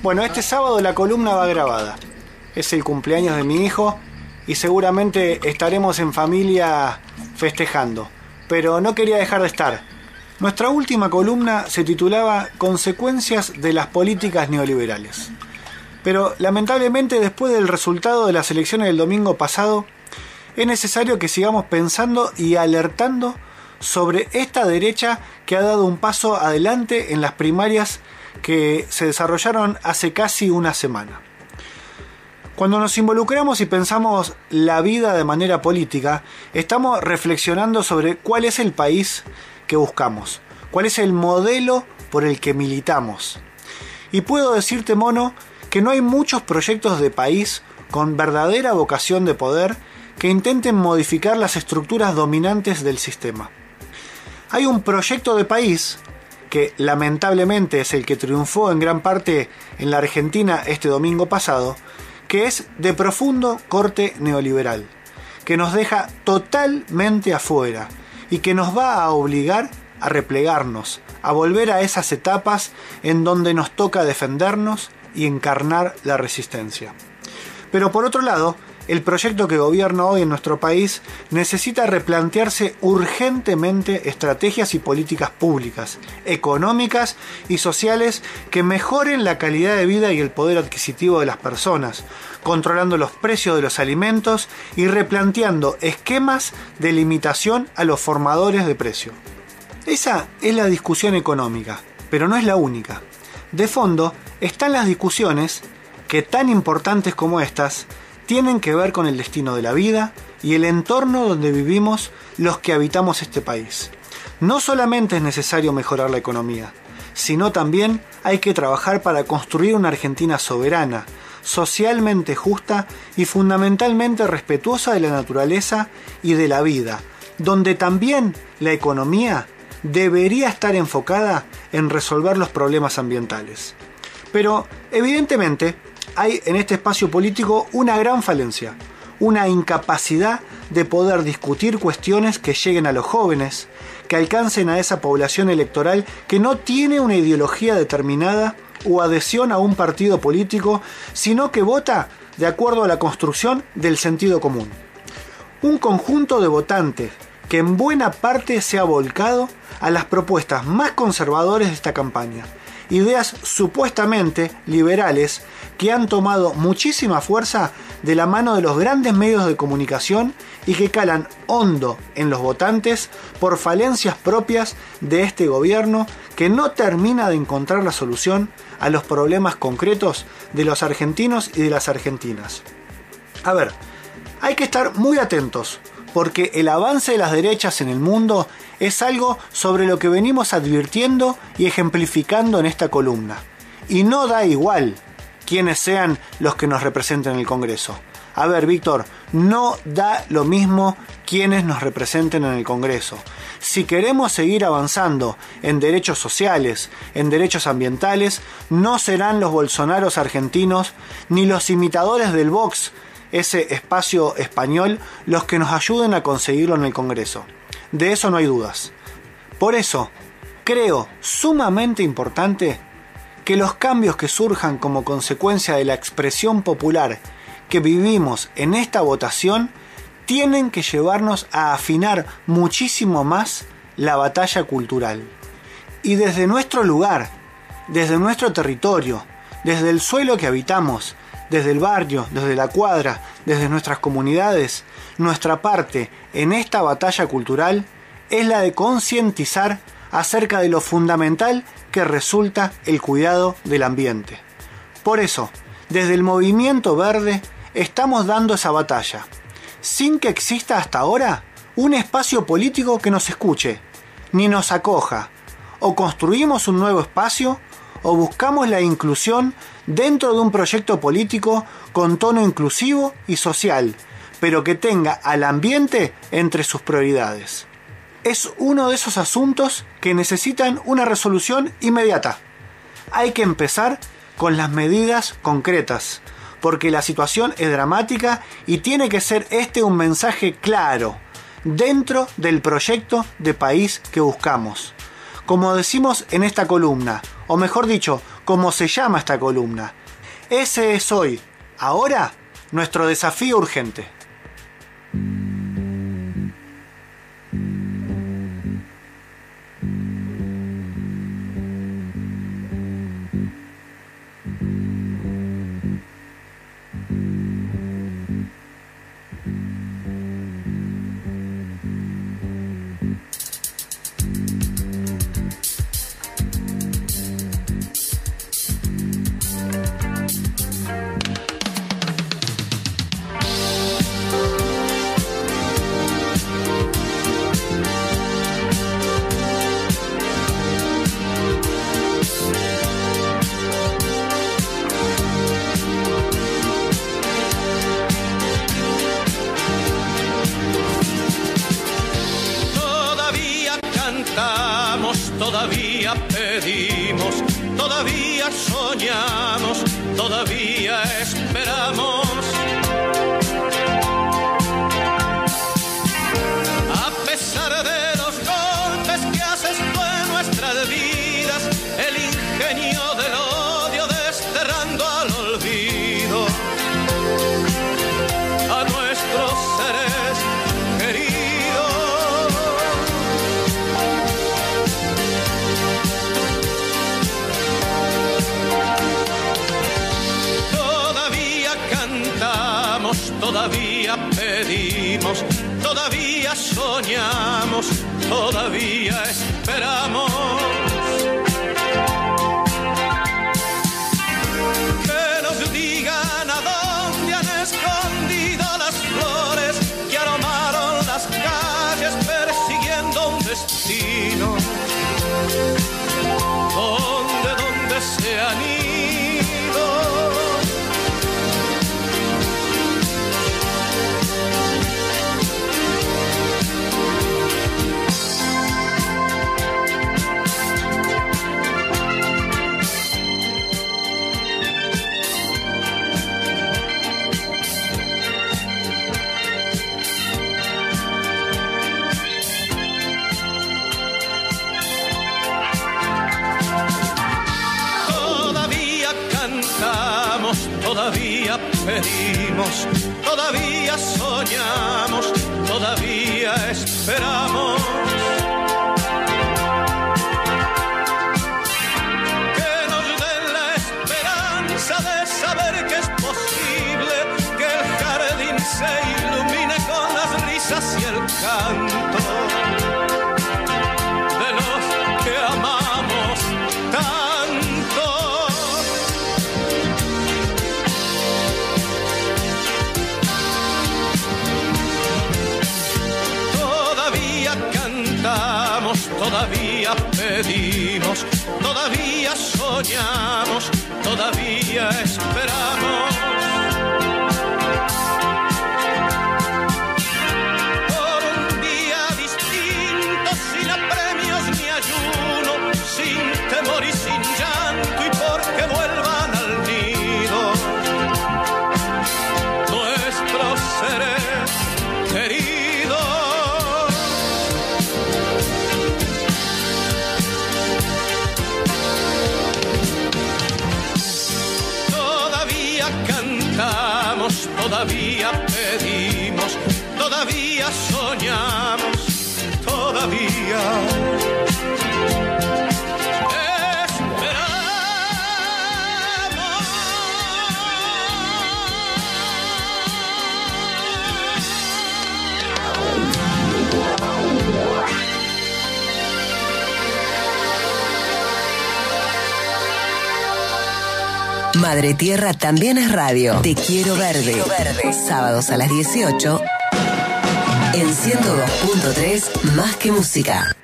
Bueno, este sábado la columna va grabada. Es el cumpleaños de mi hijo y seguramente estaremos en familia festejando. Pero no quería dejar de estar. Nuestra última columna se titulaba Consecuencias de las políticas neoliberales. Pero lamentablemente después del resultado de las elecciones del domingo pasado, es necesario que sigamos pensando y alertando sobre esta derecha que ha dado un paso adelante en las primarias que se desarrollaron hace casi una semana. Cuando nos involucramos y pensamos la vida de manera política, estamos reflexionando sobre cuál es el país que buscamos, cuál es el modelo por el que militamos. Y puedo decirte, mono, que no hay muchos proyectos de país con verdadera vocación de poder que intenten modificar las estructuras dominantes del sistema. Hay un proyecto de país que lamentablemente es el que triunfó en gran parte en la Argentina este domingo pasado, que es de profundo corte neoliberal, que nos deja totalmente afuera y que nos va a obligar a replegarnos, a volver a esas etapas en donde nos toca defendernos y encarnar la resistencia. Pero por otro lado, el proyecto que gobierna hoy en nuestro país necesita replantearse urgentemente estrategias y políticas públicas, económicas y sociales que mejoren la calidad de vida y el poder adquisitivo de las personas, controlando los precios de los alimentos y replanteando esquemas de limitación a los formadores de precio. Esa es la discusión económica, pero no es la única. De fondo están las discusiones que tan importantes como estas tienen que ver con el destino de la vida y el entorno donde vivimos los que habitamos este país. No solamente es necesario mejorar la economía, sino también hay que trabajar para construir una Argentina soberana, socialmente justa y fundamentalmente respetuosa de la naturaleza y de la vida, donde también la economía debería estar enfocada en resolver los problemas ambientales. Pero, evidentemente, hay en este espacio político una gran falencia, una incapacidad de poder discutir cuestiones que lleguen a los jóvenes, que alcancen a esa población electoral que no tiene una ideología determinada o adhesión a un partido político, sino que vota de acuerdo a la construcción del sentido común. Un conjunto de votantes que en buena parte se ha volcado a las propuestas más conservadoras de esta campaña, ideas supuestamente liberales que han tomado muchísima fuerza de la mano de los grandes medios de comunicación y que calan hondo en los votantes por falencias propias de este gobierno que no termina de encontrar la solución a los problemas concretos de los argentinos y de las argentinas. A ver, hay que estar muy atentos porque el avance de las derechas en el mundo es algo sobre lo que venimos advirtiendo y ejemplificando en esta columna. Y no da igual quienes sean los que nos representen en el Congreso. A ver, Víctor, no da lo mismo quienes nos representen en el Congreso. Si queremos seguir avanzando en derechos sociales, en derechos ambientales, no serán los bolsonaros argentinos ni los imitadores del Vox, ese espacio español, los que nos ayuden a conseguirlo en el Congreso. De eso no hay dudas. Por eso, creo sumamente importante que los cambios que surjan como consecuencia de la expresión popular que vivimos en esta votación tienen que llevarnos a afinar muchísimo más la batalla cultural. Y desde nuestro lugar, desde nuestro territorio, desde el suelo que habitamos, desde el barrio, desde la cuadra, desde nuestras comunidades, nuestra parte en esta batalla cultural es la de concientizar acerca de lo fundamental que resulta el cuidado del ambiente. Por eso, desde el movimiento verde estamos dando esa batalla, sin que exista hasta ahora un espacio político que nos escuche, ni nos acoja. O construimos un nuevo espacio, o buscamos la inclusión dentro de un proyecto político con tono inclusivo y social, pero que tenga al ambiente entre sus prioridades. Es uno de esos asuntos que necesitan una resolución inmediata. Hay que empezar con las medidas concretas, porque la situación es dramática y tiene que ser este un mensaje claro dentro del proyecto de país que buscamos. Como decimos en esta columna, o mejor dicho, como se llama esta columna, ese es hoy, ahora, nuestro desafío urgente. soñamos, todavía esperamos. todavía soñamos, todavía esperamos. Que nos den la esperanza de saber que es posible que el jardín se ilumine con las risas y el canto. todavía pedimos, todavía soñamos, todavía esperamos. todavía pedimos, todavía soñamos, todavía. Madre Tierra también es radio. Te quiero verde. Sábados a las 18 en 102.3 Más que música.